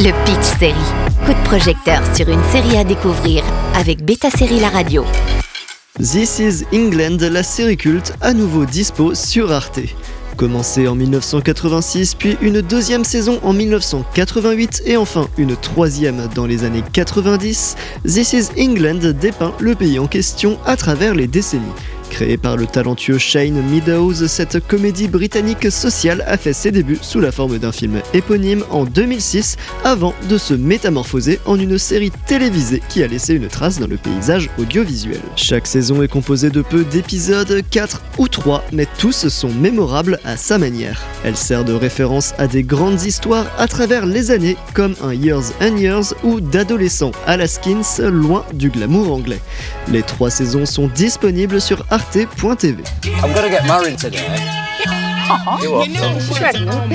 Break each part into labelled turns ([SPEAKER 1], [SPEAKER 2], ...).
[SPEAKER 1] Le Pitch Série. Coup de projecteur sur une série à découvrir avec Beta Série La Radio.
[SPEAKER 2] This is England, la série culte, à nouveau dispo sur Arte. Commencé en 1986, puis une deuxième saison en 1988 et enfin une troisième dans les années 90, This is England dépeint le pays en question à travers les décennies. Créée par le talentueux Shane Meadows, cette comédie britannique sociale a fait ses débuts sous la forme d'un film éponyme en 2006 avant de se métamorphoser en une série télévisée qui a laissé une trace dans le paysage audiovisuel. Chaque saison est composée de peu d'épisodes, 4 ou 3, mais tous sont mémorables à sa manière. Elle sert de référence à des grandes histoires à travers les années, comme un Years and Years ou d'adolescents à la Skins loin du glamour anglais. Les trois saisons sont disponibles sur arte.tv.
[SPEAKER 3] I'm gonna get married today. You what?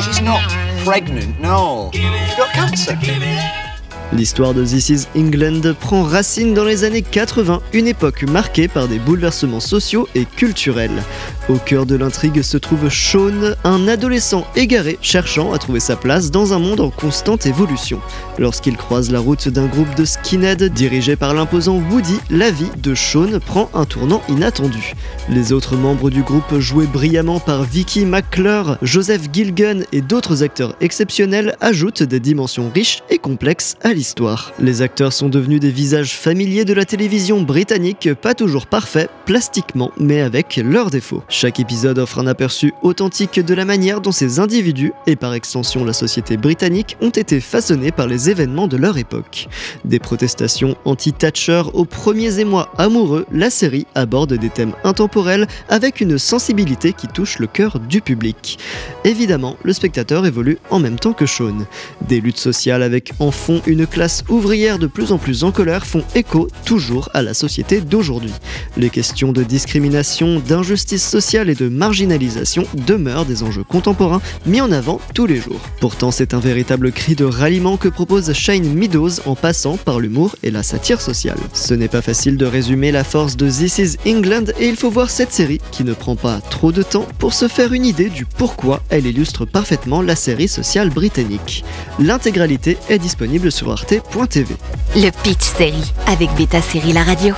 [SPEAKER 3] She's not pregnant, no. She's got cancer.
[SPEAKER 2] L'histoire de This is England prend racine dans les années 80, une époque marquée par des bouleversements sociaux et culturels. Au cœur de l'intrigue se trouve Sean, un adolescent égaré cherchant à trouver sa place dans un monde en constante évolution. Lorsqu'il croise la route d'un groupe de skinheads dirigé par l'imposant Woody, la vie de Sean prend un tournant inattendu. Les autres membres du groupe, joués brillamment par Vicky McClure, Joseph Gilgun et d'autres acteurs exceptionnels, ajoutent des dimensions riches et complexes à l'histoire. Les acteurs sont devenus des visages familiers de la télévision britannique, pas toujours parfaits plastiquement, mais avec leurs défauts. Chaque épisode offre un aperçu authentique de la manière dont ces individus, et par extension la société britannique, ont été façonnés par les événements de leur époque. Des protestations anti-Thatcher aux premiers émois amoureux, la série aborde des thèmes intemporels avec une sensibilité qui touche le cœur du public. Évidemment, le spectateur évolue en même temps que Sean. Des luttes sociales avec en fond une classe ouvrière de plus en plus en colère font écho toujours à la société d'aujourd'hui. Les questions de discrimination, d'injustice sociale et de marginalisation demeurent des enjeux contemporains mis en avant tous les jours. Pourtant, c'est un véritable cri de ralliement que propose Shane Meadows en passant par l'humour et la satire sociale. Ce n'est pas facile de résumer la force de This is England et il faut voir cette série qui ne prend pas trop de temps pour se faire une idée du pourquoi elle illustre parfaitement la série sociale britannique. L'intégralité est disponible sur
[SPEAKER 1] Le Pitch Série avec Beta Série La Radio.